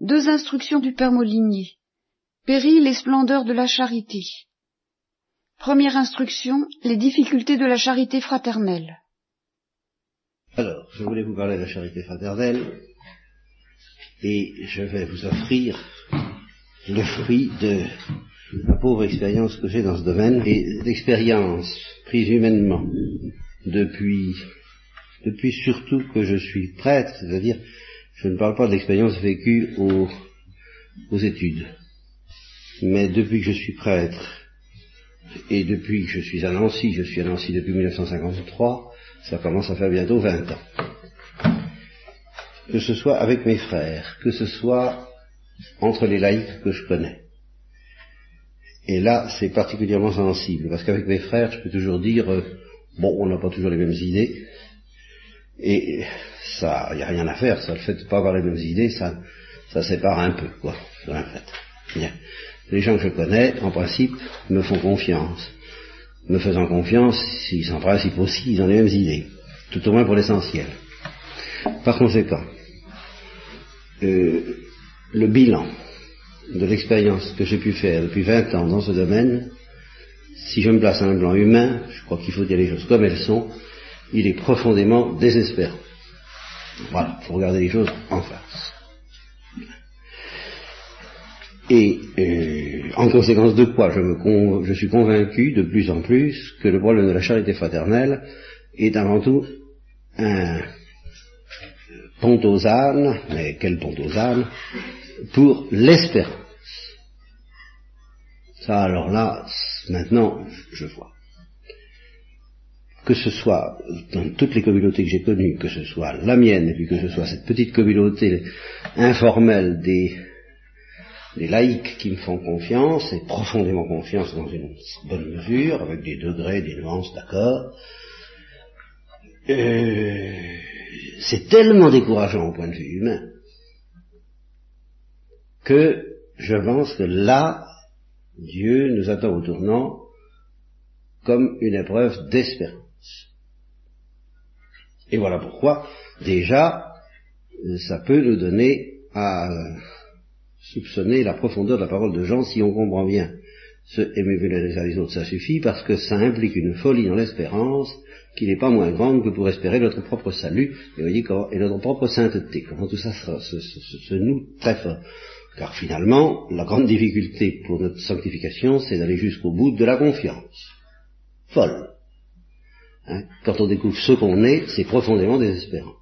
deux instructions du Père Molinier. Péril et splendeur de la charité. Première instruction, les difficultés de la charité fraternelle. Alors, je voulais vous parler de la charité fraternelle et je vais vous offrir le fruit de la pauvre expérience que j'ai dans ce domaine et l'expérience prise humainement depuis, depuis surtout que je suis prêtre, c'est-à-dire je ne parle pas de l'expérience vécue aux, aux études, mais depuis que je suis prêtre et depuis que je suis à Nancy, je suis à Nancy depuis 1953, ça commence à faire bientôt 20 ans. Que ce soit avec mes frères, que ce soit entre les laïcs que je connais. Et là, c'est particulièrement sensible, parce qu'avec mes frères, je peux toujours dire, euh, bon, on n'a pas toujours les mêmes idées, et ça, il n'y a rien à faire, ça, le fait de ne pas avoir les mêmes idées, ça, ça sépare un peu, quoi, en fait. Les gens que je connais, en principe, me font confiance. Me faisant confiance, s'ils en principe aussi, ils ont les mêmes idées. Tout au moins pour l'essentiel. Par conséquent, euh, le bilan de l'expérience que j'ai pu faire depuis 20 ans dans ce domaine, si je me place à un plan humain, je crois qu'il faut dire les choses comme elles sont, il est profondément désespérant. Voilà, il faut regarder les choses en face. Et euh, en conséquence de quoi je, suis convaincu de plus en plus que le problème de la charité fraternelle est avant tout un pont aux ânes, mais quel pont aux ânes, pour l'espérance. Ça alors là, maintenant, je vois. Que ce soit dans toutes les communautés que j'ai connues, que ce soit la mienne, et puis que ce soit cette petite communauté informelle des des laïcs qui me font confiance, et profondément confiance dans une bonne mesure, avec des degrés, des nuances, d'accord. Euh, c'est tellement décourageant au point de vue humain que je pense que là, Dieu nous attend au tournant comme une épreuve d'espérance. Et voilà pourquoi, déjà, ça peut nous donner à soupçonner la profondeur de la parole de Jean si on comprend bien. Ce aimez-vous les uns les autres, ça suffit parce que ça implique une folie dans l'espérance qui n'est pas moins grande que pour espérer notre propre salut et, voyez, et notre propre sainteté. Comment tout ça se, se, noue très fort. Car finalement, la grande difficulté pour notre sanctification, c'est d'aller jusqu'au bout de la confiance. Folle. Hein? Quand on découvre ce qu'on est, c'est profondément désespérant.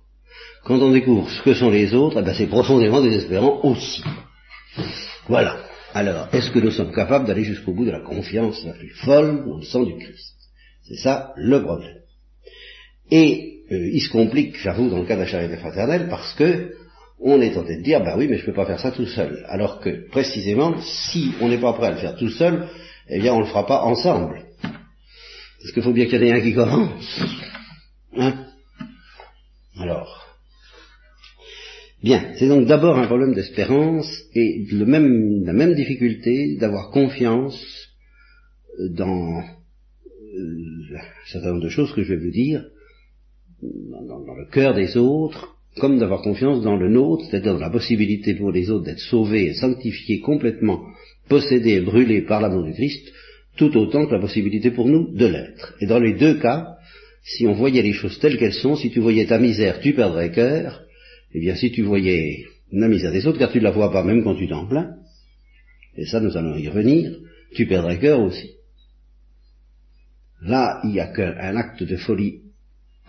Quand on découvre ce que sont les autres, eh ben c'est profondément désespérant aussi. Voilà. Alors, est-ce que nous sommes capables d'aller jusqu'au bout de la confiance la plus folle dans le sang du Christ? C'est ça le problème. Et euh, il se complique, j'avoue, dans le cas de la charité fraternelle, parce que on est tenté de dire, bah oui, mais je ne peux pas faire ça tout seul. Alors que, précisément, si on n'est pas prêt à le faire tout seul, eh bien, on ne le fera pas ensemble. Parce qu'il faut bien qu'il y en ait un qui commence? Hein? Alors, Bien, c'est donc d'abord un problème d'espérance et le même, la même difficulté d'avoir confiance dans euh, un certain nombre de choses que je vais vous dire, dans, dans le cœur des autres, comme d'avoir confiance dans le nôtre, c'est-à-dire dans la possibilité pour les autres d'être sauvés et sanctifiés complètement, possédés et brûlés par l'amour du Christ, tout autant que la possibilité pour nous de l'être. Et dans les deux cas, si on voyait les choses telles qu'elles sont, si tu voyais ta misère, tu perdrais cœur, eh bien, si tu voyais la misère des autres, car tu ne la vois pas même quand tu t'en plains, et ça nous allons y revenir, tu perdrais cœur aussi. Là, il n'y a qu'un acte de folie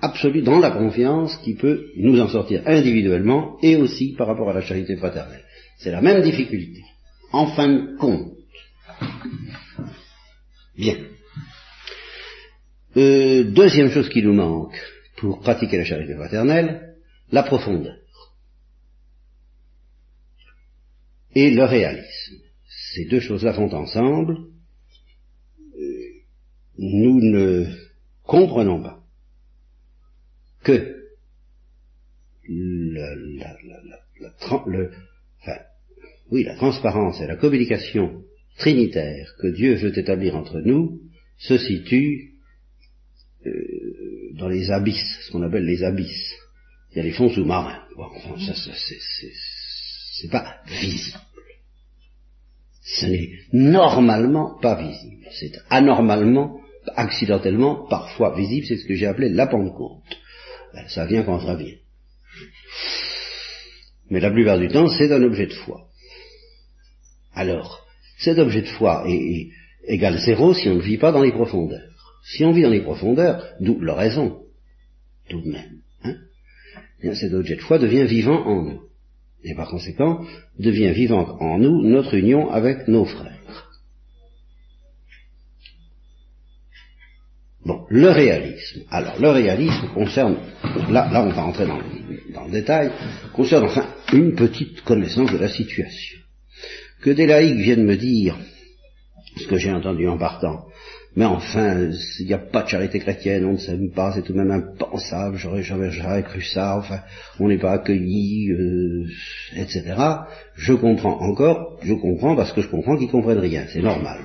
absolue dans la confiance qui peut nous en sortir individuellement et aussi par rapport à la charité fraternelle. C'est la même difficulté. En fin de compte. Bien. Euh, deuxième chose qui nous manque pour pratiquer la charité fraternelle, la profondeur. et le réalisme. Ces deux choses-là vont ensemble. Nous ne comprenons pas que le, la, le, enfin, oui, la transparence et la communication trinitaire que Dieu veut établir entre nous se situe euh, dans les abysses, ce qu'on appelle les abysses. Il y a les fonds sous-marins. Bon, ça, c'est C'est pas visible. Ce n'est normalement pas visible. C'est anormalement, accidentellement, parfois visible. C'est ce que j'ai appelé la Pentecôte. Ben, ça vient quand ça vient. Mais la plupart du temps, c'est un objet de foi. Alors, cet objet de foi est, égal zéro si on ne vit pas dans les profondeurs. Si on vit dans les profondeurs, d'où la raison, tout de même, hein, eh cet objet de foi devient vivant en nous. Et par conséquent, devient vivant en nous notre union avec nos frères. Bon, le réalisme. Alors, le réalisme concerne, là, on va entrer dans dans le détail, concerne enfin une petite connaissance de la situation que des laïcs viennent me dire, ce que j'ai entendu en partant, mais enfin, il n'y a pas de charité chrétienne, on ne s'aime pas, c'est tout de même impensable, j'aurais jamais, jamais cru ça, enfin, on n'est pas accueilli, euh, etc. Je comprends encore, je comprends parce que je comprends qu'ils comprennent rien, c'est normal.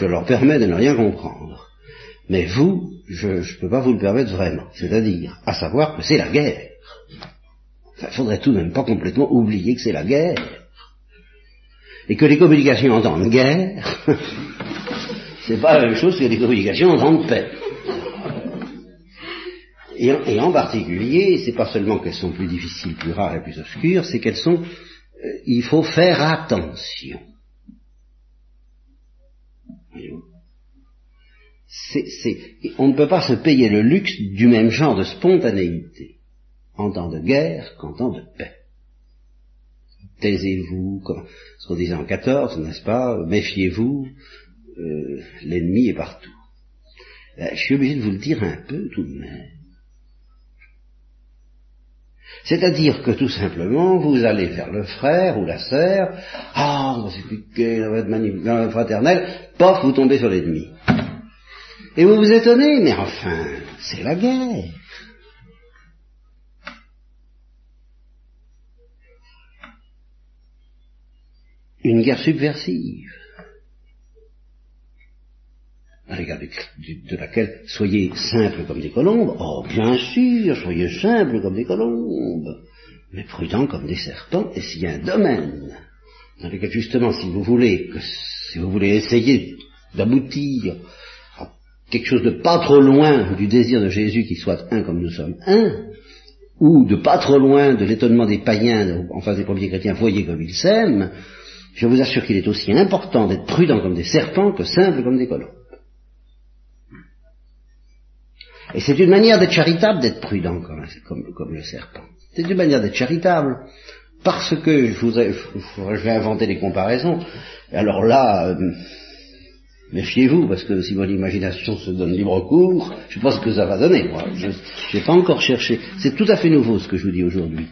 Je leur permets de ne rien comprendre. Mais vous, je ne peux pas vous le permettre vraiment, c'est-à-dire, à savoir que c'est la guerre. Il faudrait tout de même pas complètement oublier que c'est la guerre et que les communications en temps de guerre, c'est pas la même chose que les communications en temps de paix. Et, en particulier, c'est pas seulement qu'elles sont plus difficiles, plus rares et plus obscures, c'est qu'elles sont, euh, il faut faire attention. on ne peut pas se payer le luxe du même genre de spontanéité en temps de guerre qu'en temps de paix taisez-vous, ce qu'on disait en 14, n'est-ce pas, méfiez-vous, euh, l'ennemi est partout. Ben, je suis obligé de vous le dire un peu tout de même. C'est-à-dire que tout simplement, vous allez vers le frère ou la sœur, ah, vous expliquer dans votre manif fraternelle, pof, vous tombez sur l'ennemi. Et vous vous étonnez, mais enfin, c'est la guerre. Une guerre subversive, à l'égard de, laquelle soyez simples comme des colombes, oh bien sûr, soyez simples comme des colombes, mais prudents comme des serpents, et s'il y a un domaine dans lequel justement si vous voulez que si vous voulez essayer d'aboutir à quelque chose de pas trop loin du désir de Jésus qui soit un comme nous sommes un, ou de pas trop loin de l'étonnement des païens en face des premiers chrétiens, voyez comme ils s'aiment, je vous assure qu'il est aussi important d'être prudent comme des serpents que simple comme des colombes. Et c'est une manière d'être charitable d'être prudent comme, le serpent. C'est une manière d'être charitable. Parce que je, voudrais, je vais inventer des comparaisons. Alors là, euh, méfiez-vous, parce que si votre imagination se donne libre cours, je pense que ça va donner. Moi, je n'ai pas encore cherché. C'est tout à fait nouveau ce que je vous dis aujourd'hui.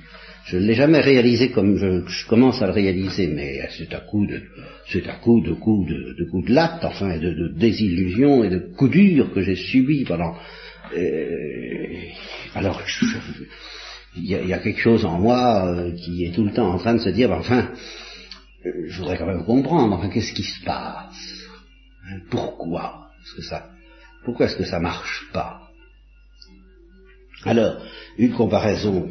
Je ne l'ai jamais réalisé comme je, commence à le réaliser, mais c'est à coup de, c'est à coup de coups de, de coups de latte, enfin, de, de désillusions et de coups durs que j'ai subis pendant. Euh, alors, il y, a quelque chose en moi euh, qui est tout le temps en train de se dire, enfin, euh, je voudrais quand même comprendre, qu'est-ce qui se passe? Pourquoi est-ce que ça, pourquoi est-ce que ça marche pas? Alors, une comparaison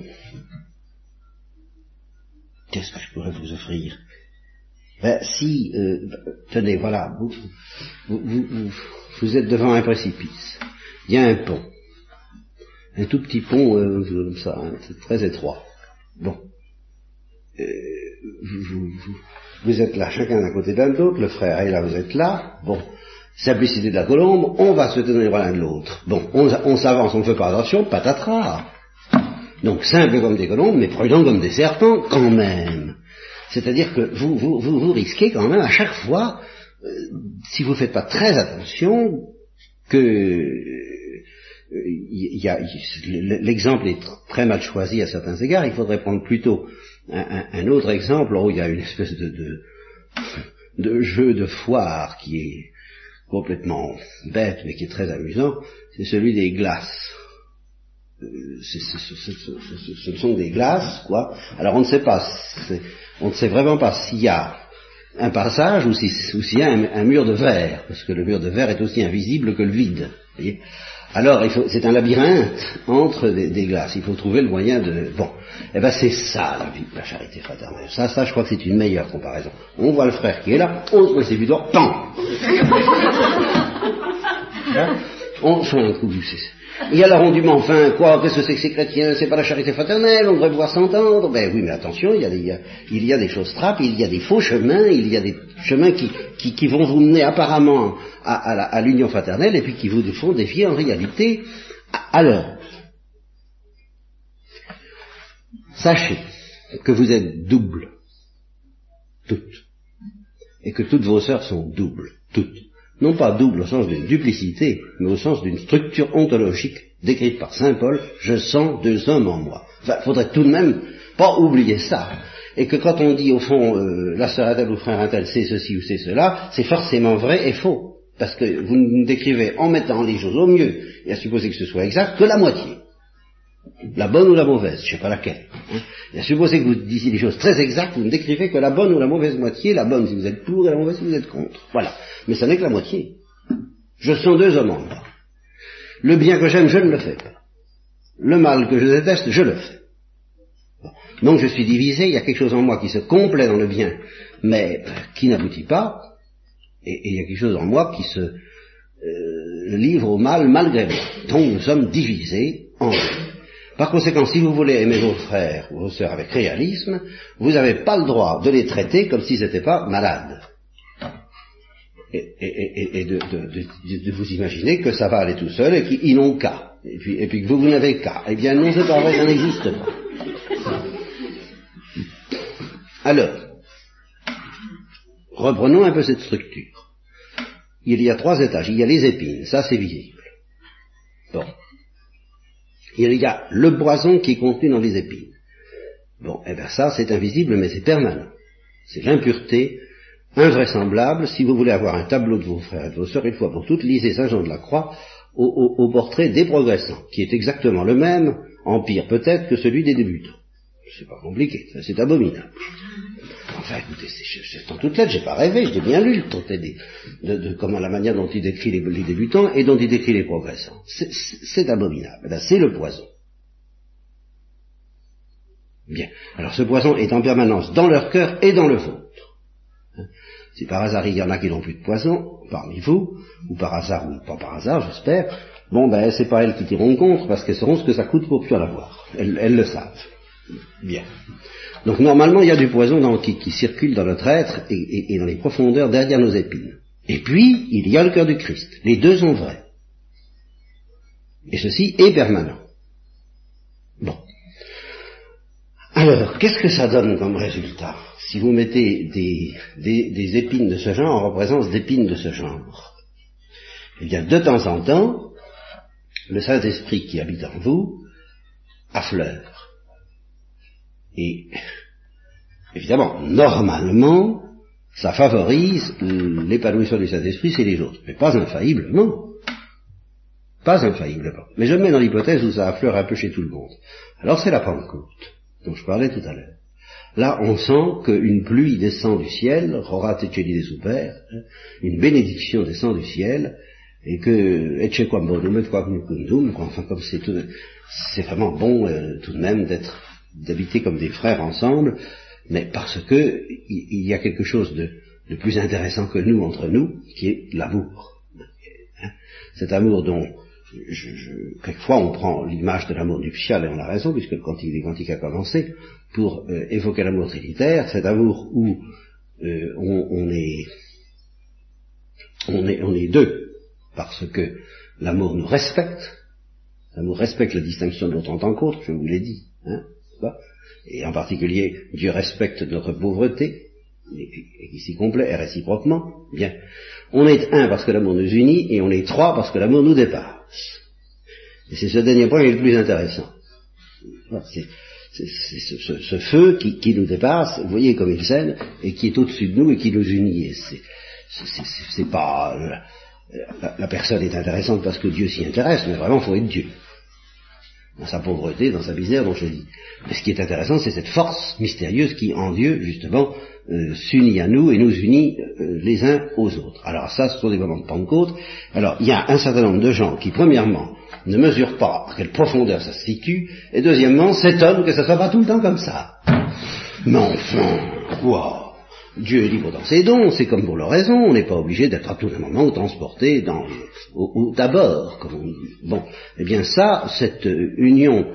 Qu'est-ce que je pourrais vous offrir? Ben, Si, euh, tenez, voilà, vous, vous, vous, êtes devant un précipice. Il y a un pont. Un tout petit pont euh, comme ça, hein, très étroit. Bon. Euh, vous, êtes là, chacun à côté d'un autre, le frère est là, vous êtes là. Bon. Simplicité de la colombe, on va se tenir l'un de l'autre. Bon, on, on s'avance, on ne fait pas attention, patatras. Donc simple comme des colombes, mais prudent comme des serpents quand même. C'est-à-dire que vous, vous, risquez quand même à chaque fois, euh, si vous ne faites pas très attention, que euh, l'exemple est très mal choisi à certains égards. Il faudrait prendre plutôt un, autre exemple où il y a une espèce de jeu de foire qui est complètement bête mais qui est très amusant. C'est celui des glaces ce sont des glaces, quoi. Alors on ne sait pas, on ne sait vraiment pas s'il y a un passage ou s'il y a un, mur de verre, parce que le mur de verre est aussi invisible que le vide. Alors, c'est un labyrinthe entre des, glaces. Il faut trouver le moyen de... Bon, eh ben c'est ça la vie, la charité fraternelle. Ça, ça, je crois que c'est une meilleure comparaison. On voit le frère qui est là, on se met ses pan hein? On fait un coup du alors on dit, mais enfin, quoi, qu'est-ce que c'est que ces chrétiens C'est pas la charité fraternelle, on devrait pouvoir s'entendre. Ben oui, mais attention, il y, a des, il y a des choses trappes, il y a des faux chemins, il y a des chemins qui, qui, vont vous mener apparemment à, l'union fraternelle et puis qui vous font défier en réalité. Alors, sachez que vous êtes double, toutes, et que toutes vos sœurs sont doubles, toutes non pas double au sens d'une duplicité, mais au sens d'une structure ontologique décrite par Saint Paul, je sens deux hommes en moi. Enfin, faudrait tout de même pas oublier ça. Et que quand on dit au fond euh, la sœur Adèle ou frère Adèle c'est ceci ou c'est cela, c'est forcément vrai et faux. Parce que vous ne décrivez en mettant les choses au mieux, et à supposer que ce soit exact, que la moitié. La bonne ou la mauvaise, je ne sais pas laquelle. Hein. Que vous disiez des choses très exactes, vous ne décrivez que la bonne ou la mauvaise moitié, la bonne si vous êtes pour et la mauvaise si vous êtes contre. Voilà. Mais ça n'est que la moitié. Je sens deux hommes en moi. Le bien que j'aime, je ne le fais pas. Le mal que je déteste, je le fais. Donc je suis divisé, il y a quelque chose en moi qui se complaît dans le bien, mais qui n'aboutit pas, et, il y a quelque chose en moi qui se euh, livre au mal malgré moi. Donc nous sommes divisés en. Par conséquent, si vous voulez aimer vos frères ou vos sœurs avec réalisme, vous n'avez pas le droit de les traiter comme s'ils n'étaient pas malades. Et, de, vous imaginer que ça va aller tout seul et qu'ils n'ont qu'à. Et puis, et puis que vous, vous n'avez qu'à. Eh bien non, c'est pas vrai, ça n'existe pas. Alors, reprenons un peu cette structure. Il y a trois étages. Il y a les épines, ça c'est visible. Bon il y a le poison qui est contenu dans les épines. Bon, eh bien ça, c'est invisible, mais c'est permanent. C'est l'impureté invraisemblable. Si vous voulez avoir un tableau de vos frères et de vos sœurs, une fois pour toutes, lisez Saint Jean de la Croix au, portrait des progressants, qui est exactement le même, en pire peut-être, que celui des débutants. C'est pas compliqué, c'est abominable. Enfin, écoutez, c'est en toute lettre, j'ai pas rêvé, j'ai bien lu le traité de, de, comment la manière dont il décrit les, débutants et dont il décrit les progressants. C'est abominable. C'est le poison. Bien. Alors ce poison est en permanence dans leur cœur et dans le vôtre. Hein. Si par hasard il y en a qui n'ont plus de poison parmi vous, ou par hasard ou pas par hasard, j'espère, bon ben c'est pas elles qui tireront contre parce qu'elles sauront ce que ça coûte pour plus en avoir. elles le savent. Bien. Donc normalement, il y a du poison qui, circule dans notre être et, dans les profondeurs derrière nos épines. Et puis, il y a le cœur du Christ. Les deux sont vrais. Et ceci est permanent. Bon. Alors, qu'est-ce que ça donne comme résultat si vous mettez des, des épines de ce genre en présence d'épines de ce genre? Eh bien, de temps en temps, le Saint-Esprit qui habite en vous affleure. Et évidemment, normalement, ça favorise l'épanouissement du Saint-Esprit c'est les autres, mais pas infailliblement. Pas infailliblement. Mais je me mets dans l'hypothèse où ça affleure un peu chez tout le monde. Alors c'est la Pentecôte, dont je parlais tout à l'heure. Là, on sent qu'une pluie descend du ciel, Rora Teceli des une bénédiction descend du ciel, et que, et enfin, comme c'est c'est vraiment bon euh, tout de même d'être d'habiter comme des frères ensemble, mais parce que il y a quelque chose de, plus intéressant que nous entre nous, qui est l'amour. Hein? Cet amour dont je, quelquefois on prend l'image de l'amour nuptial et on a raison puisque le cantique des cantiques a commencé pour euh, évoquer l'amour trinitaire, cet amour où euh, on, est, on, est, on est deux parce que l'amour nous respecte, l'amour respecte la distinction de l'autre en tant qu'autre, je vous l'ai dit, hein, et en particulier, Dieu respecte notre pauvreté, et, qui s'y complaît, et réciproquement, bien. On est un parce que l'amour nous unit, et on est trois parce que l'amour nous dépasse. Et c'est ce dernier point qui est le plus intéressant. C'est ce, feu qui, nous dépasse, vous voyez comme il s'aime, et qui est au-dessus de nous et qui nous unit. C'est pas... La, la, personne est intéressante parce que Dieu s'y intéresse, mais vraiment, il faut être Dieu dans sa pauvreté, dans sa misère, dont je dis. Mais ce qui est intéressant, c'est cette force mystérieuse qui, en Dieu, justement, euh, s'unit à nous et nous unit euh, les uns aux autres. Alors ça, ce sont des moments de Pentecôte. Alors, il y a un certain nombre de gens qui, premièrement, ne mesure pas à quelle profondeur ça se situe, et deuxièmement, s'étonne que ça soit pas tout le temps comme ça. Mais enfin, quoi? Dieu est libre dans ses dons, c'est comme pour le raison, on n'est pas obligé d'être à tout un moment transporté dans, au, d'abord, comme on dit. Bon, eh bien ça, cette union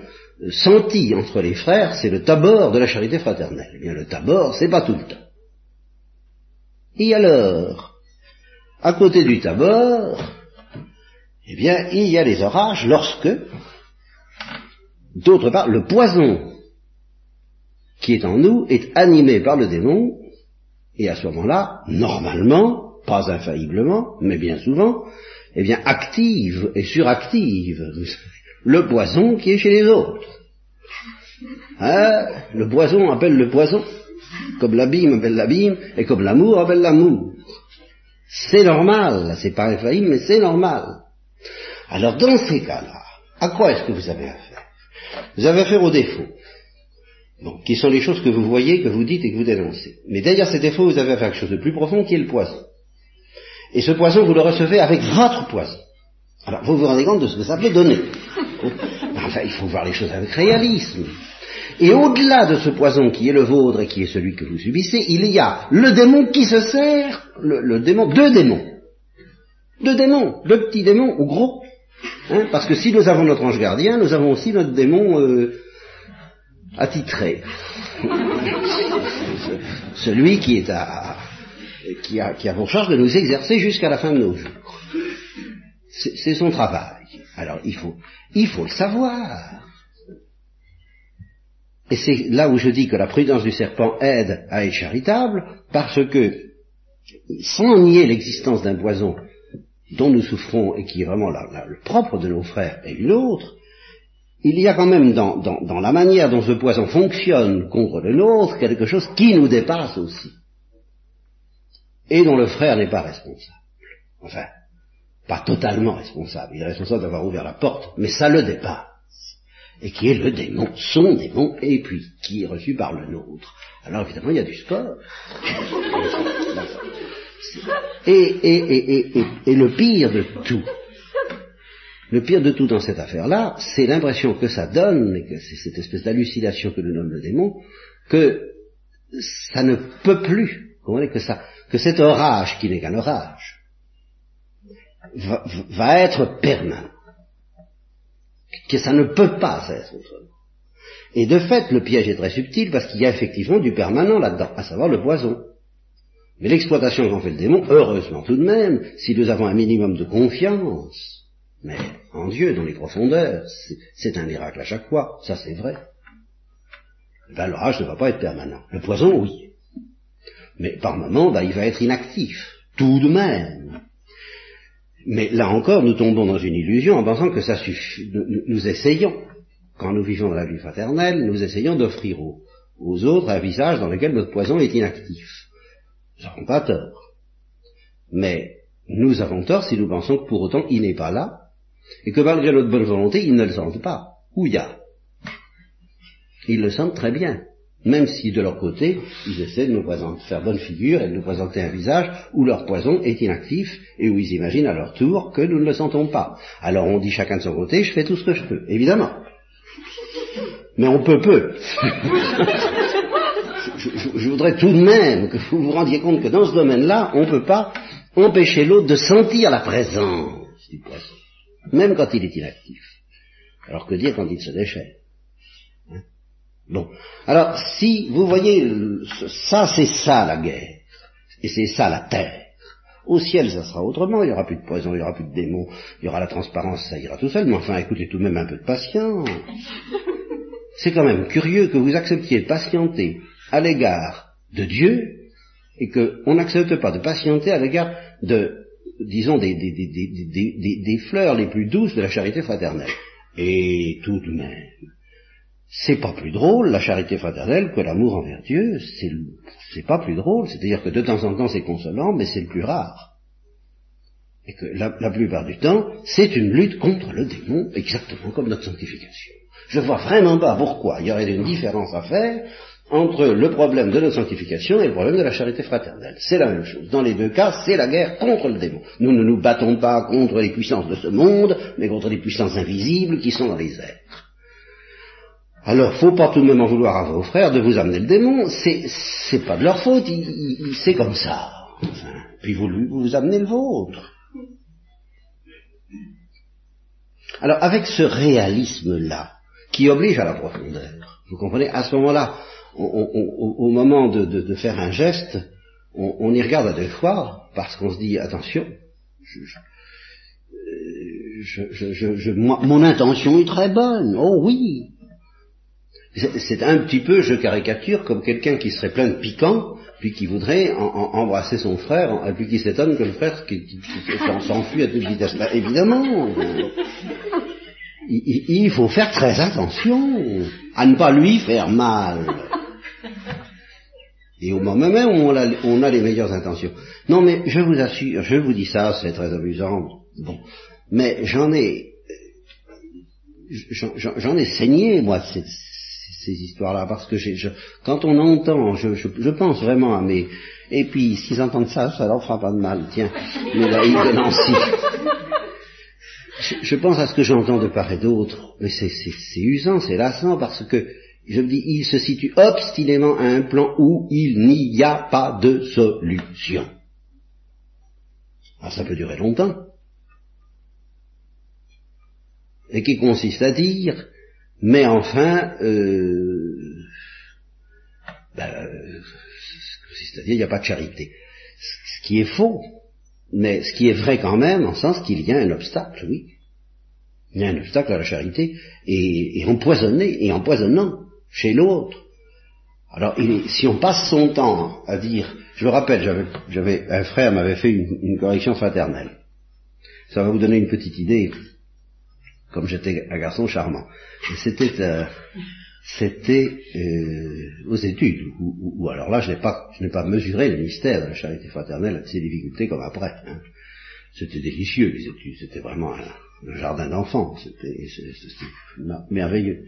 sentie entre les frères, c'est le tabord de la charité fraternelle. Eh bien le tabord, c'est pas tout le temps. Et alors, à côté du tabord, eh bien, il y a les orages lorsque, d'autre part, le poison qui est en nous est animé par le démon, et à ce moment-là, normalement, pas infailliblement, mais bien souvent, eh bien, active et suractive le poison qui est chez les autres. Hein le poison appelle le poison, comme l'abîme appelle l'abîme, et comme l'amour appelle l'amour. C'est normal, c'est pas infaillible, mais c'est normal. Alors dans ces cas-là, à quoi est-ce que vous avez affaire? Vous avez affaire aux défauts, donc, qui sont les choses que vous voyez, que vous dites et que vous dénoncez. Mais derrière ces défauts, vous avez affaire à quelque chose de plus profond qui est le poison. Et ce poison, vous le recevez avec votre poison. Alors, vous vous rendez compte de ce que ça peut donner. Enfin, il faut voir les choses avec réalisme. Et au-delà de ce poison qui est le vôtre et qui est celui que vous subissez, il y a le démon qui se sert, le, démon, deux démons. Deux démons, deux petits démons ou gros. Hein, parce que si nous avons notre ange gardien, nous avons aussi notre démon euh, attitré. Celui qui est à, qui a, qui a pour charge de nous exercer jusqu'à la fin de nos jours. C'est son travail. Alors il faut, il faut le savoir. Et c'est là où je dis que la prudence du serpent aide à être charitable, parce que, sans nier l'existence d'un poison dont nous souffrons et qui est vraiment le propre de nos frères et une autre, il y a quand même dans, dans, la manière dont ce poison fonctionne contre le nôtre quelque chose qui nous dépasse aussi. Et dont le frère n'est pas responsable. Enfin, pas totalement responsable. Il est responsable d'avoir ouvert la porte, mais ça le dépasse et qui est le démon, son démon, et puis qui est reçu par le nôtre. Alors évidemment, il y a du sport. Et, et, le pire de tout, le pire de tout dans cette affaire-là, c'est l'impression que ça donne, et que c'est cette espèce d'hallucination que nous nomme le démon, que ça ne peut plus, que, ça, que cet orage qui n'est qu'un orage, va, va être permanent que ça ne peut pas être autrement. Et de fait, le piège est très subtil parce qu'il y a effectivement du permanent là-dedans, à savoir le poison. Mais l'exploitation qu'en fait le démon, heureusement tout de même, si nous avons un minimum de confiance, mais en Dieu, dans les profondeurs, c'est un miracle à chaque fois, ça c'est vrai. Ben, l'orage ne va pas être permanent. Le poison, oui. Mais par moment, ben, il va être inactif, tout de même. Mais là encore, nous tombons dans une illusion en pensant que ça suffit. Nous, essayons, quand nous vivons dans la vie fraternelle, nous essayons d'offrir aux, autres un visage dans lequel notre poison est inactif. Nous n'avons pas tort. Mais nous avons tort si nous pensons que pour autant il n'est pas là, et que malgré notre bonne volonté, ils ne le sentent pas. Où il y a Ils le sentent très bien même si de leur côté, ils essaient de nous présenter, faire bonne figure et de nous présenter un visage où leur poison est inactif et où ils imaginent à leur tour que nous ne le sentons pas. Alors on dit chacun de son côté, je fais tout ce que je peux, évidemment. Mais on peut peu. je, voudrais tout de même que vous vous rendiez compte que dans ce domaine-là, on ne peut pas empêcher l'autre de sentir la présence du poison, même quand il est inactif. Alors que dire quand il se déchaîne Bon. Alors, si vous voyez, ça c'est ça la guerre, et c'est ça la terre. Au ciel, ça sera autrement, il n'y aura plus de poison, il n'y aura plus de démons, il y aura la transparence, ça ira tout seul, mais enfin, écoutez tout de même un peu de patience. C'est quand même curieux que vous acceptiez de patienter à l'égard de Dieu, et qu'on n'accepte pas de patienter à l'égard de, disons, des, des fleurs les plus douces de la charité fraternelle. Et tout de même, c'est pas plus drôle, la charité fraternelle, que l'amour envers Dieu, c'est pas plus drôle, c'est-à-dire que de temps en temps c'est consolant, mais c'est le plus rare. Et que la, plupart du temps, c'est une lutte contre le démon, exactement comme notre sanctification. Je vois vraiment pas pourquoi il y aurait une différence à faire entre le problème de notre sanctification et le problème de la charité fraternelle. C'est la même chose. Dans les deux cas, c'est la guerre contre le démon. Nous ne nous battons pas contre les puissances de ce monde, mais contre les puissances invisibles qui sont dans les airs. Alors, faut pas tout de même en vouloir à vos frères de vous amener le démon, c'est, pas de leur faute, c'est comme ça. puis vous, vous amenez le vôtre. Alors, avec ce réalisme-là, qui oblige à la profondeur, vous comprenez, à ce moment-là, au moment de, faire un geste, on, y regarde à deux fois, parce qu'on se dit, attention, je, mon intention est très bonne, oh oui. C'est un petit peu, je caricature, comme quelqu'un qui serait plein de piquant, puis qui voudrait embrasser son frère, et puis qui s'étonne que le frère s'enfuit à toute vitesse. Bah, évidemment, il, faut faire très attention à ne pas lui faire mal. Et au moment même où on a, les meilleures intentions. Non, mais je vous assure, je vous dis ça, c'est très amusant. Bon, mais j'en ai, j'en ai saigné moi ces, histoires-là, parce que quand on entend, je, pense vraiment à mes, et puis s'ils entendent ça, ça leur fera pas de mal. Tiens, mais là, de Nancy. Je pense à ce que j'entends de part et d'autre, mais c'est usant, c'est lassant, parce que je me dis, il se situe obstinément à un plan où il n'y a pas de solution. Ah, ça peut durer longtemps. Et qui consiste à dire, mais enfin, euh, ben, consiste à dire, il n'y a pas de charité. Ce qui est faux, mais ce qui est vrai quand même, en sens qu'il y a un obstacle, oui. Il y a un obstacle à la charité, et empoisonné, et empoisonnant chez l'autre. Alors, si on passe son temps à dire, je me rappelle, j'avais, un frère m'avait fait une, correction fraternelle. Ça va vous donner une petite idée, comme j'étais un garçon charmant. c'était, euh, c'était euh, aux études, ou alors là, je n'ai pas, je n'ai pas mesuré le mystère de la charité fraternelle avec ses difficultés comme après. Hein. C'était délicieux les études, c'était vraiment un, un jardin d'enfants, c'était merveilleux.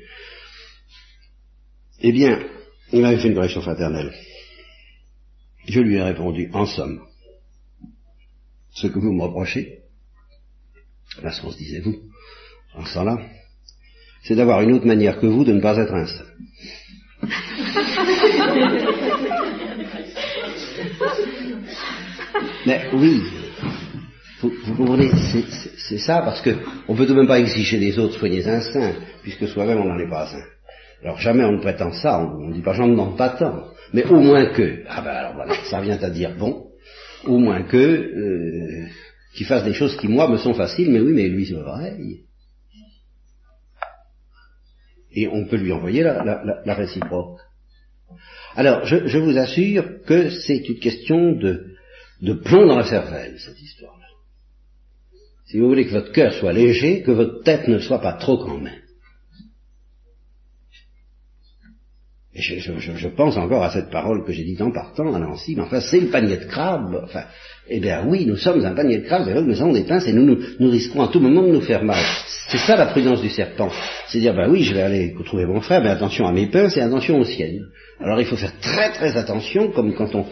Eh bien, il m'avait fait une correction fraternelle. Je lui ai répondu, en somme, ce que vous me reprochez, parce qu'on se disait vous, en ce temps-là, c'est d'avoir une autre manière que vous de ne pas être un saint. Mais oui, vous, comprenez, c'est ça, parce que on peut tout de même pas exiger des autres soigner un saint, puisque soi-même on n'en est pas saint. Alors jamais on ne prétend ça, on ne dit pas j'en demande pas tant, mais au moins que, ah ben alors voilà, ça vient à dire bon, au moins que, euh, qu'il fasse des choses qui moi me sont faciles, mais oui, mais lui c'est pareil. Et on peut lui envoyer la, réciproque. Alors, je, vous assure que c'est une question de, de plomb dans la cervelle, cette histoire-là. Si vous voulez que votre cœur soit léger, que votre tête ne soit pas trop quand même. Je, je, pense encore à cette parole que j'ai dite en partant à Nancy, mais enfin c'est le panier de crabes. Enfin, eh bien oui, nous sommes un panier de crabes, c'est vrai que nous avons des pinces et nous, nous, nous, risquons à tout moment de nous faire mal. C'est ça la prudence du serpent. C'est dire, ben oui, je vais aller trouver mon frère, mais attention à mes pinces et attention aux siennes. Alors il faut faire très très attention, comme quand on,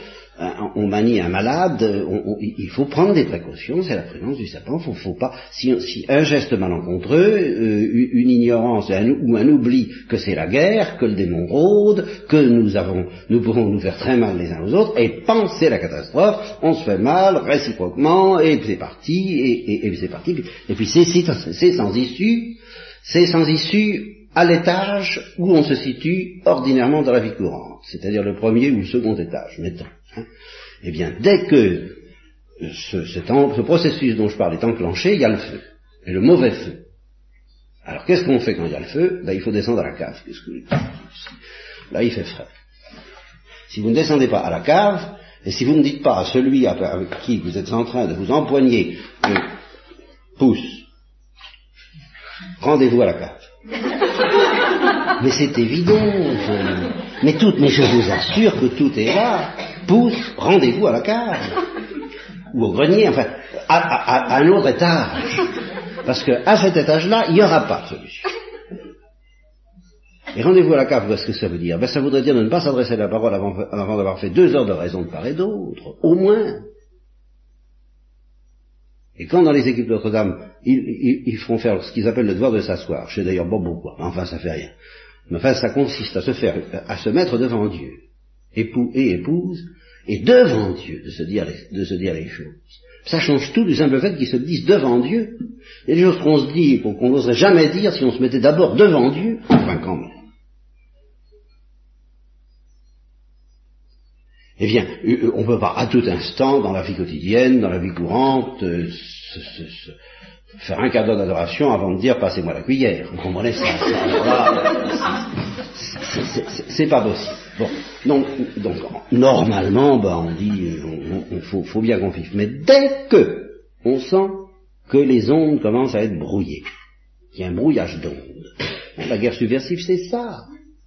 on manie un malade, il faut prendre des précautions, c'est la prudence du serpent, faut, faut pas, si, un geste malencontreux, euh, une ignorance ou un oubli que c'est la guerre, que le démon rôde, que nous avons, nous nous faire très mal les uns aux autres, et penser la catastrophe, on se fait mal réciproquement, et c'est parti, et, c'est parti, et puis c'est sans issue, c'est sans issue à l'étage où on se situe ordinairement dans la vie courante, c'est-à-dire le premier ou le second étage, mettons. Hein. eh bien, dès que ce, processus dont je parle est enclenché, il y a le feu, et le mauvais feu. Alors qu'est-ce qu'on fait quand il y a le feu? Ben, Il faut descendre à la cave. Là, il fait frais. Si vous ne descendez pas à la cave, et si vous ne dites pas à celui avec qui vous êtes en train de vous empoigner un pouce, rendez-vous à la cave. Mais c'est évident. Mais tout, mais je vous assure que tout est là pousse, rendez-vous à la cave, ou au grenier, enfin, à, un autre étage. Parce qu'à cet étage-là, il n'y aura pas de solution. Et rendez-vous à la cave, qu'est-ce que ça veut dire? Ben, Ça voudrait dire de ne pas s'adresser à la parole avant, avant d'avoir fait deux heures de raison de part et d'autre, au moins. Et quand dans les équipes Notre-Dame, ils, ils, font faire ce qu'ils appellent le devoir de s'asseoir, je sais d'ailleurs pas pourquoi, enfin ça fait rien. Mais enfin ça consiste à se faire, à se mettre devant Dieu, époux et épouse, et devant Dieu de se dire les, de se dire les choses. Ça change tout du simple fait qu'ils se disent devant Dieu. Il y a des choses qu'on se dit qu'on n'oserait jamais dire si on se mettait d'abord devant Dieu, enfin quand même. Eh bien, euh, euh, on ne peut pas à tout instant, dans la vie quotidienne, dans la vie courante, euh, faire un cadeau d'adoration avant de dire passez-moi la cuillère. Vous comprenez ça? C'est pas possible. Bon, donc, donc normalement, bah, on dit, on, faut, bien qu'on vive. Mais dès que on sent que les ondes commencent à être brouillées, qu'il y a un brouillage d'ondes, la guerre subversive, c'est ça.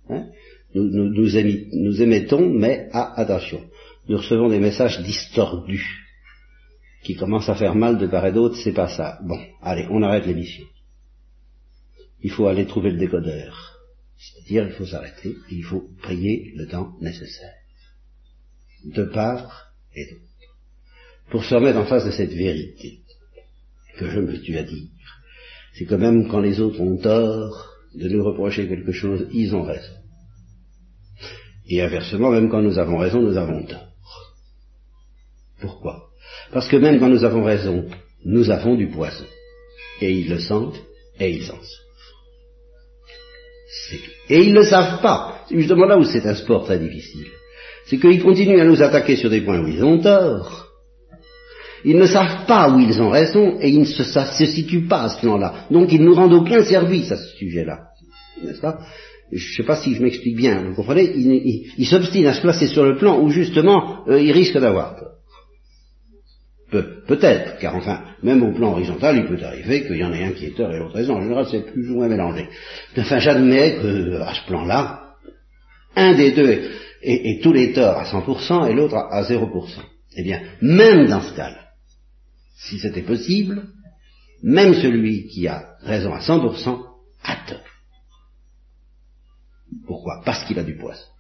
Hein nous, nous, émettons, mais ah, attention, nous recevons des messages distordus qui commencent à faire mal de part et d'autre, c'est pas ça. Bon, allez, on arrête l'émission. Il faut aller trouver le décodeur. C'est-à-dire, il faut s'arrêter, il faut prier le temps nécessaire. De part et d'autre. Pour se remettre en face de cette vérité que je me tue à dire. C'est que même quand les autres ont tort de nous reprocher quelque chose, ils ont raison. Et inversement, même quand nous avons raison, nous avons tort. Pourquoi? Parce que même quand nous avons raison, nous avons du poison. Et ils le sentent, et ils en souffrent. Et ils ne le savent pas. C'est justement là où c'est un sport très difficile. C'est qu'ils continuent à nous attaquer sur des points où ils ont tort. Ils ne savent pas où ils ont raison et ils ne se, situent pas à ce plan-là. Donc ils ne nous rendent aucun service à ce sujet-là. N'est-ce pas? Je ne sais pas si je m'explique bien, vous comprenez? Il, s'obstine à se placer sur le plan où justement euh, il risque d'avoir peur. Peut, être car enfin, même au plan horizontal, il peut arriver qu'il y en ait un qui est tort et l'autre raison. En général, c'est plus ou moins mélangé. Enfin, j'admets que à ce plan-là, un des deux est, tous les torts à 100% et l'autre à, à 0%. Eh bien, même dans ce cas-là, si c'était possible, même celui qui a raison à 100% a tort. Pourquoi? Parce qu'il a du poison.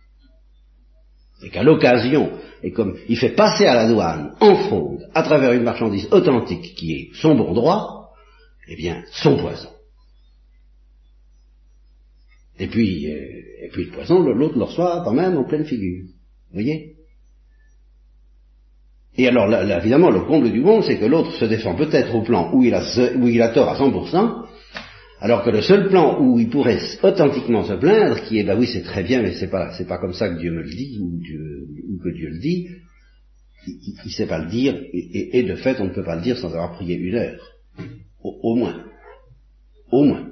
Et qu'à l'occasion, et comme il fait passer à la douane en fraude, à travers une marchandise authentique qui est son bon droit, eh bien, son poison. Et puis, euh, et puis le poison, l'autre le reçoit quand même en pleine figure. Vous voyez? Et alors, là, évidemment, le comble du bon, c'est que l'autre se défend peut-être au plan où il a, où il a tort à 100%, alors que le seul plan où il pourrait authentiquement se plaindre, qui est, bah oui, c'est très bien, mais c'est pas, pas comme ça que Dieu me le dit, ou, que Dieu le dit, il, ne sait pas le dire, et, de fait, on ne peut pas le dire sans avoir prié une heure. Au, moins. Au moins.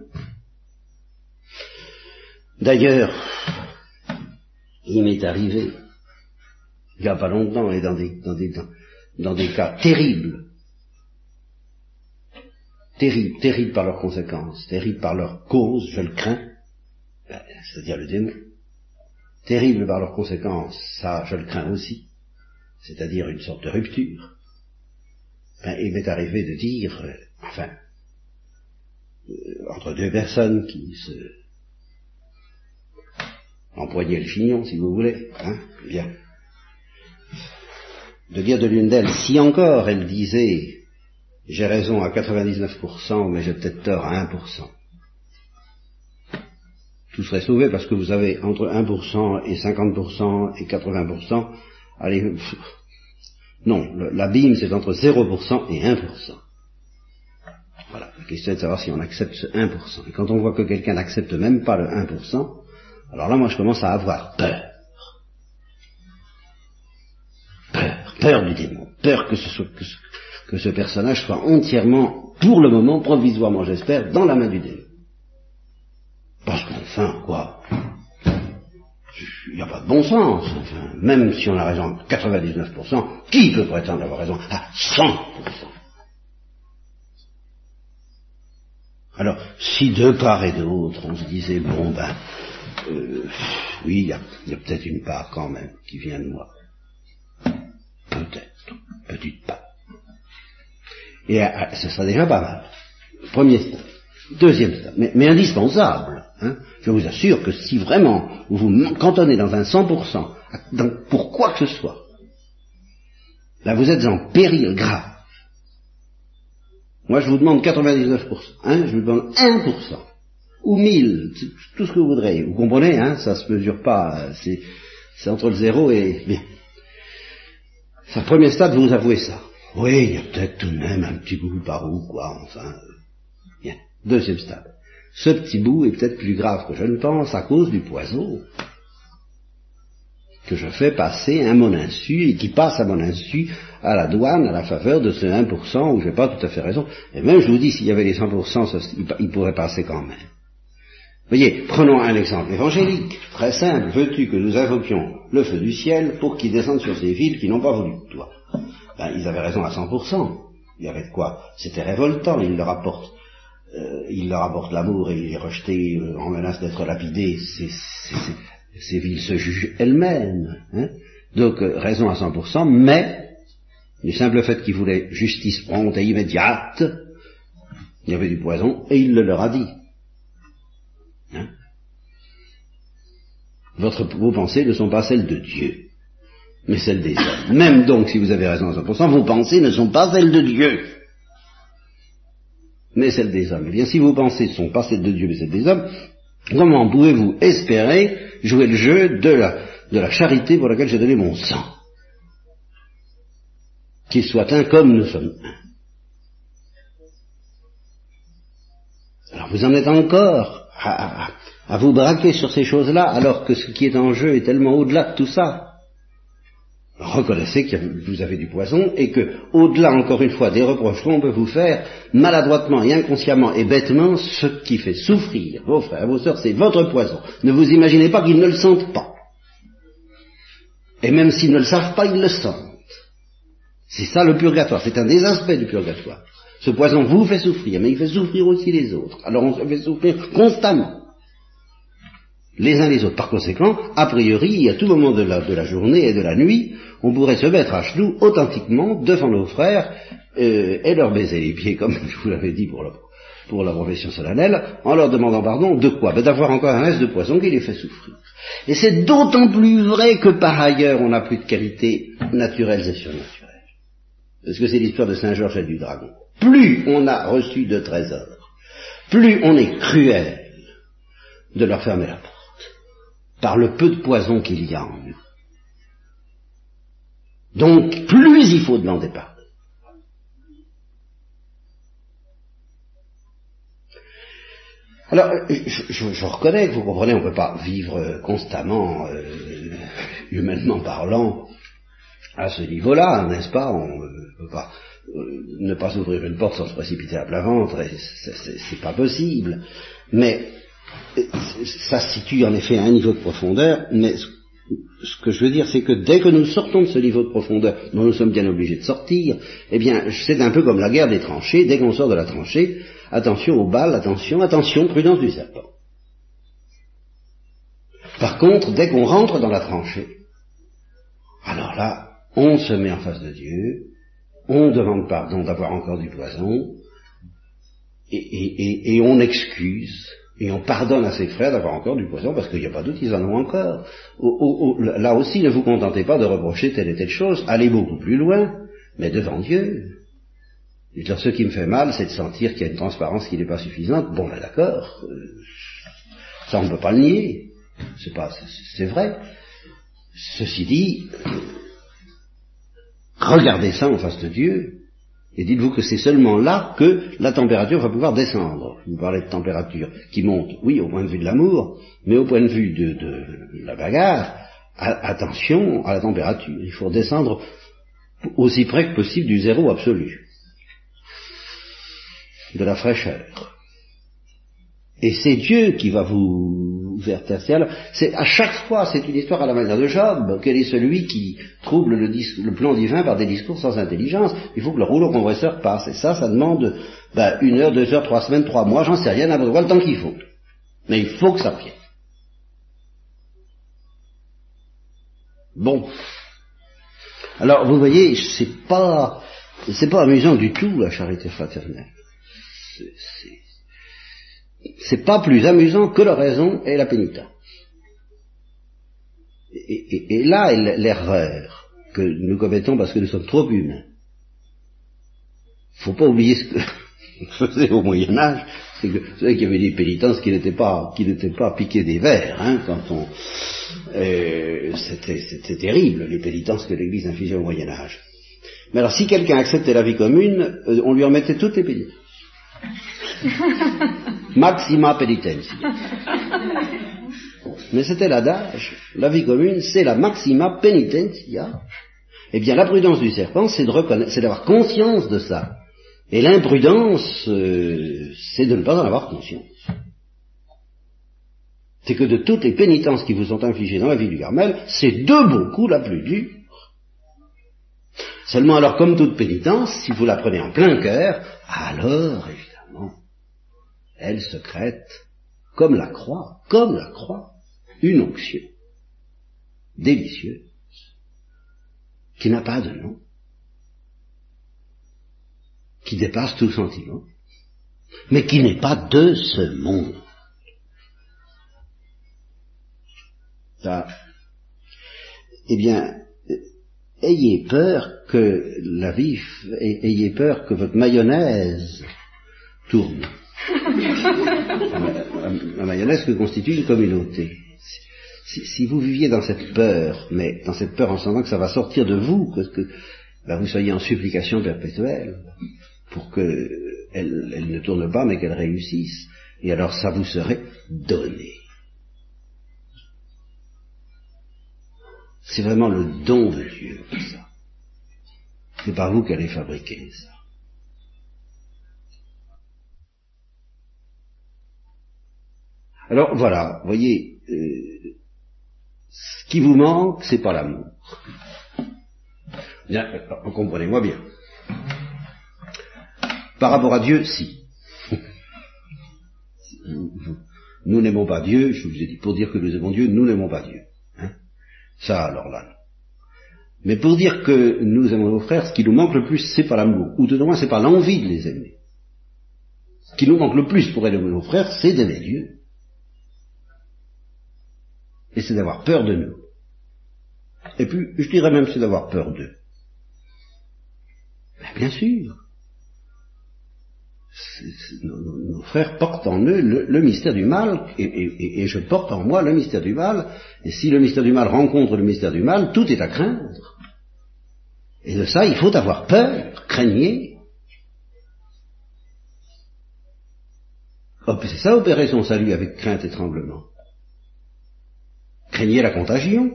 D'ailleurs, il m'est arrivé, il n'y a pas longtemps, et dans des cas terribles, terribles, terribles par leurs conséquences, terribles par leurs causes, je le crains, ben, c'est-à-dire le démon, terribles par leurs conséquences, ça je le crains aussi, c'est-à-dire une sorte de rupture, ben, il m'est arrivé de dire, euh, enfin, euh, entre deux personnes qui se empoignaient le chignon, si vous voulez, hein, bien, de dire de l'une d'elles, si encore elle disait j'ai raison à 99%, mais j'ai peut-être tort à 1%. Tout serait sauvé parce que vous avez entre 1% et 50% et 80%. Allez, non, l'abîme c'est entre 0% et 1%. Voilà, la question est de savoir si on accepte ce 1%. Et quand on voit que quelqu'un n'accepte même pas le 1%, alors là moi je commence à avoir peur. Peur, peur du démon, peur que ce soit, que, que ce personnage soit entièrement, pour le moment, provisoirement j'espère, dans la main du démon. Parce qu'enfin, quoi, il n'y a pas de bon sens. Enfin, même si on a raison à 99%, qui peut prétendre avoir raison à 100% Alors, si de part et d'autre, on se disait, bon ben, euh, oui, il y a, a peut-être une part quand même qui vient de moi. Peut-être, petite part. Et euh, ce sera déjà pas mal. Premier stade. Deuxième stade, mais, indispensable, Hein. Je vous assure que si vraiment vous vous cantonnez dans un 100%, dans, pour quoi que ce soit, là vous êtes en péril grave. Moi je vous demande 99%, hein, je vous demande 1%, ou 1000, tout ce que vous voudrez. Vous comprenez, hein, ça se mesure pas, c'est, entre le zéro et... Bien. C'est premier stade, vous avouez ça. Oui, il y a peut-être tout de même un petit bout par où, quoi, enfin. Bien. Deuxième stade. Ce petit bout est peut-être plus grave que je ne pense à cause du poison que je fais passer à mon insu et qui passe à mon insu à la douane à la faveur de ce 1% où je n'ai pas tout à fait raison. Et même je vous dis, s'il y avait les 100%, il pourrait passer quand même. Voyez, prenons un exemple évangélique, très simple. Veux-tu que nous invoquions le feu du ciel pour qu'il descende sur ces villes qui n'ont pas voulu de toi? Ben, Ils avaient raison à 100%. Il y avait de quoi C'était révoltant, il leur apporte euh, il leur apporte l'amour et il est rejeté euh, en menace d'être lapidé, ces villes se jugent elles-mêmes. Hein. Donc euh, raison à 100%, mais du simple fait qu'il voulait justice prompte et immédiate, il y avait du poison et il le leur a dit. Hein. Votre, vos pensées ne sont pas celles de Dieu, mais celles des hommes. Même donc, si vous avez raison à 100%, vos pensées ne sont pas celles de Dieu mais celle des hommes. Eh bien, si vos pensées ne sont pas celles de Dieu, mais celles des hommes, comment pouvez-vous espérer jouer le jeu de la, charité pour laquelle j'ai donné mon sang Qu'il soit un comme nous sommes un? Alors vous en êtes encore à, à vous braquer sur ces choses-là, alors que ce qui est en jeu est tellement au-delà de tout ça reconnaissez que vous avez du poison et que, au-delà encore une fois des reproches qu'on peut vous faire, maladroitement et inconsciemment et bêtement, ce qui fait souffrir vos frères, vos sœurs, c'est votre poison. Ne vous imaginez pas qu'ils ne le sentent pas. Et même s'ils ne le savent pas, ils le sentent. C'est ça le purgatoire, c'est un des aspects du purgatoire. Ce poison vous fait souffrir, mais il fait souffrir aussi les autres. Alors on se fait souffrir constamment les uns les autres. Par conséquent, a priori, à tout moment de la, journée et de la nuit, on pourrait se mettre à genoux authentiquement devant nos frères euh, et leur baiser les pieds, comme je vous l'avais dit pour la, pour la profession solennelle, en leur demandant pardon de quoi? Ben D'avoir encore un reste de poison qui les fait souffrir. Et c'est d'autant plus vrai que par ailleurs on n'a plus de qualités naturelles et surnaturelles. Parce que c'est l'histoire de Saint Georges et du dragon. Plus on a reçu de trésors, plus on est cruel de leur fermer la porte par le peu de poison qu'il y a en nous. Donc, plus il faut demander pardon. Alors, je, reconnais que vous comprenez, on ne peut pas vivre constamment, euh, humainement parlant, à ce niveau-là, n'est-ce pas? On ne peut pas euh, ne pas ouvrir une porte sans se précipiter à plat ventre, c'est pas possible. Mais ça se situe en effet à un niveau de profondeur, mais ce que je veux dire, c'est que dès que nous sortons de ce niveau de profondeur dont nous sommes bien obligés de sortir, eh bien, c'est un peu comme la guerre des tranchées. Dès qu'on sort de la tranchée, attention aux balles, attention, attention, prudence du serpent. Par contre, dès qu'on rentre dans la tranchée, alors là, on se met en face de Dieu, on demande pardon d'avoir encore du poison, et, et on excuse et on pardonne à ses frères d'avoir encore du poison, parce qu'il n'y a pas doute, ils en ont encore. là aussi, ne vous contentez pas de reprocher telle et telle chose, allez beaucoup plus loin, mais devant Dieu. Dites-leur, ce qui me fait mal, c'est de sentir qu'il y a une transparence qui n'est pas suffisante. Bon, ben d'accord, ça on ne peut pas le nier, c'est pas, c'est vrai. Ceci dit, regardez ça en face de Dieu, et dites-vous que c'est seulement là que la température va pouvoir descendre. Vous parlez de température qui monte, oui, au point de vue de l'amour, mais au point de vue de, la bagarre, attention à la température. Il faut descendre aussi près que possible du zéro absolu, de la fraîcheur. Et c'est Dieu qui va vous C'est à chaque fois, c'est une histoire à la manière de Job. Quel est celui qui trouble le, plan divin par des discours sans intelligence Il faut que le rouleau compresseur passe. Et ça, ça demande ben, une heure, deux heures, trois semaines, trois mois, j'en sais rien, n'importe quoi, le temps qu'il faut. Mais il faut que ça vienne. Bon. Alors, vous voyez, c'est pas, c'est pas amusant du tout la charité fraternelle. C'est pas plus amusant que l'oraison et la pénitence. Et, là est l'erreur que nous commettons parce que nous sommes trop humains. Faut pas oublier ce que faisait au Moyen Âge, c'est que vous savez qu'il y avait des pénitences qui n'étaient pas qui piquées des vers, hein, quand on euh, c'était terrible les pénitences que l'Église infligeait au Moyen Âge. Mais alors si quelqu'un acceptait la vie commune, euh, on lui remettait toutes les pénitences. Maxima penitentia. Mais c'était l'adage. La vie commune, c'est la maxima penitentia. Eh bien, la prudence du serpent, c'est d'avoir conscience de ça. Et l'imprudence, euh, c'est de ne pas en avoir conscience. C'est que de toutes les pénitences qui vous sont infligées dans la vie du Carmel, c'est de beaucoup la plus dure. Seulement alors, comme toute pénitence, si vous la prenez en plein cœur, alors, évidemment, elle secrète, comme la croix, comme la croix, une onction délicieuse, qui n'a pas de nom, qui dépasse tout sentiment, mais qui n'est pas de ce monde. Eh bien, ayez peur que la vie, ayez peur que votre mayonnaise tourne. La, mayonnaise que constitue une communauté. Si, vous viviez dans cette peur, mais dans cette peur en sentant que ça va sortir de vous, que, ben, vous soyez en supplication perpétuelle, pour qu'elle elle ne tourne pas mais qu'elle réussisse. Et alors ça vous serait donné. C'est vraiment le don de Dieu, ça. C'est par vous qu'elle est fabriquée, ça. Alors voilà, voyez, euh, ce qui vous manque, c'est pas l'amour. Bien, comprenez-moi bien. Par rapport à Dieu, si. Nous n'aimons pas Dieu, je vous ai dit, pour dire que nous aimons Dieu, nous n'aimons pas Dieu. Hein Ça, alors là. Mais pour dire que nous aimons nos frères, ce qui nous manque le plus, c'est pas l'amour, ou tout au moins, c'est pas l'envie de les aimer. Ce qui nous manque le plus pour aimer nos frères, c'est d'aimer Dieu. Et c'est d'avoir peur de nous. Et puis, je dirais même, c'est d'avoir peur d'eux. bien sûr nos, frères portent en eux le, mystère du mal, et, je porte en moi le mystère du mal, et si le mystère du mal rencontre le mystère du mal, tout est à craindre. Et de ça, il faut avoir peur, craignez. c'est ça opérer son salut avec crainte et tremblement. Craignez la contagion.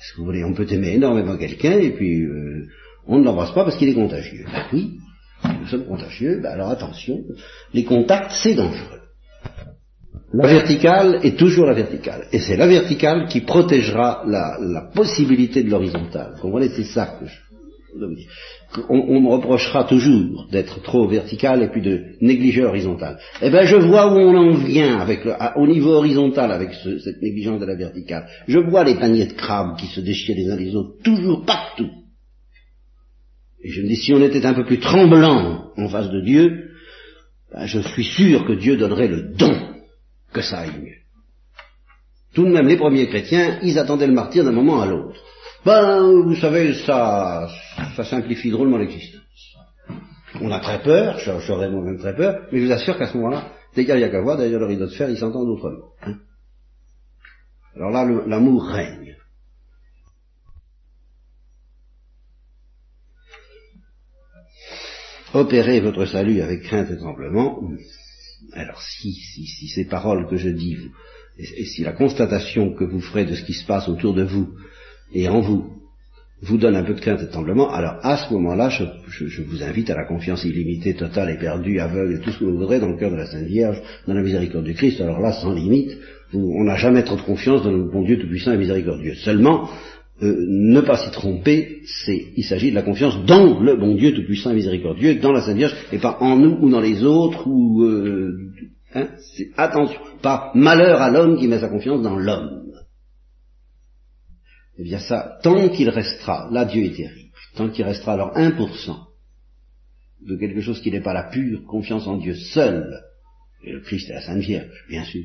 Si vous voulez, on peut aimer énormément quelqu'un et puis euh, on ne l'embrasse pas parce qu'il est contagieux. Ben oui, nous sommes contagieux, ben alors attention, les contacts, c'est dangereux. La verticale est toujours la verticale. Et c'est la verticale qui protégera la, possibilité de l'horizontale. Vous comprenez C'est ça que je on, me reprochera toujours d'être trop vertical et puis de négliger l'horizontale. Eh bien, je vois où on en vient au niveau horizontal avec cette négligence de la verticale. Je vois les paniers de crabes qui se déchirent les uns les autres, toujours partout. Et je me dis, si on était un peu plus tremblant en face de Dieu, ben, je suis sûr que Dieu donnerait le don que ça aille mieux. Tout de même, les premiers chrétiens, ils attendaient le martyr d'un moment à l'autre. Ben, vous savez, ça, ça simplifie drôlement l'existence. On a très peur, j'aurais moi-même très peur, mais je vous assure qu'à ce moment-là, dès qu'il n'y a qu'à voir, derrière le rideau de fer, ils s'entendent autrement. Hein. Alors là, l'amour règne. opérez votre salut avec crainte et tremblement, alors si, si, si ces paroles que je dis, et, si la constatation que vous ferez de ce qui se passe autour de vous et en vous, vous donne un peu de crainte et de tremblement, alors à ce moment-là, je, vous invite à la confiance illimitée, totale, éperdue, aveugle, tout ce que vous voudrez dans le cœur de la Sainte Vierge, dans la miséricorde du Christ, alors là, sans limite, on n'a jamais trop de confiance dans le bon Dieu tout-puissant et miséricordieux. Seulement, euh, ne pas s'y tromper, c'est, il s'agit de la confiance dans le bon Dieu tout-puissant et miséricordieux, dans la Sainte Vierge, et pas en nous ou dans les autres, ou euh, hein, attention, pas malheur à l'homme qui met sa confiance dans l'homme. Eh bien ça, tant qu'il restera, là Dieu est terrible, tant qu'il restera alors 1% de quelque chose qui n'est pas la pure confiance en Dieu seul, et le Christ et la Sainte Vierge, bien sûr,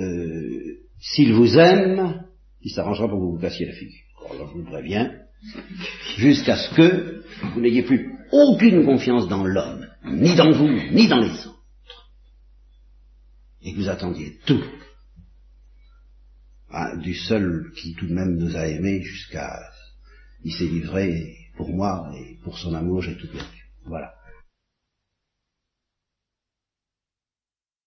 euh, s'il vous aime, il s'arrangera pour que vous vous cassiez la figure. Alors je vous préviens, jusqu'à ce que vous n'ayez plus aucune confiance dans l'homme, ni dans vous, ni dans les autres, et que vous attendiez tout du seul qui tout de même nous a aimés jusqu'à il s'est livré pour moi et pour son amour j'ai tout perdu. Voilà.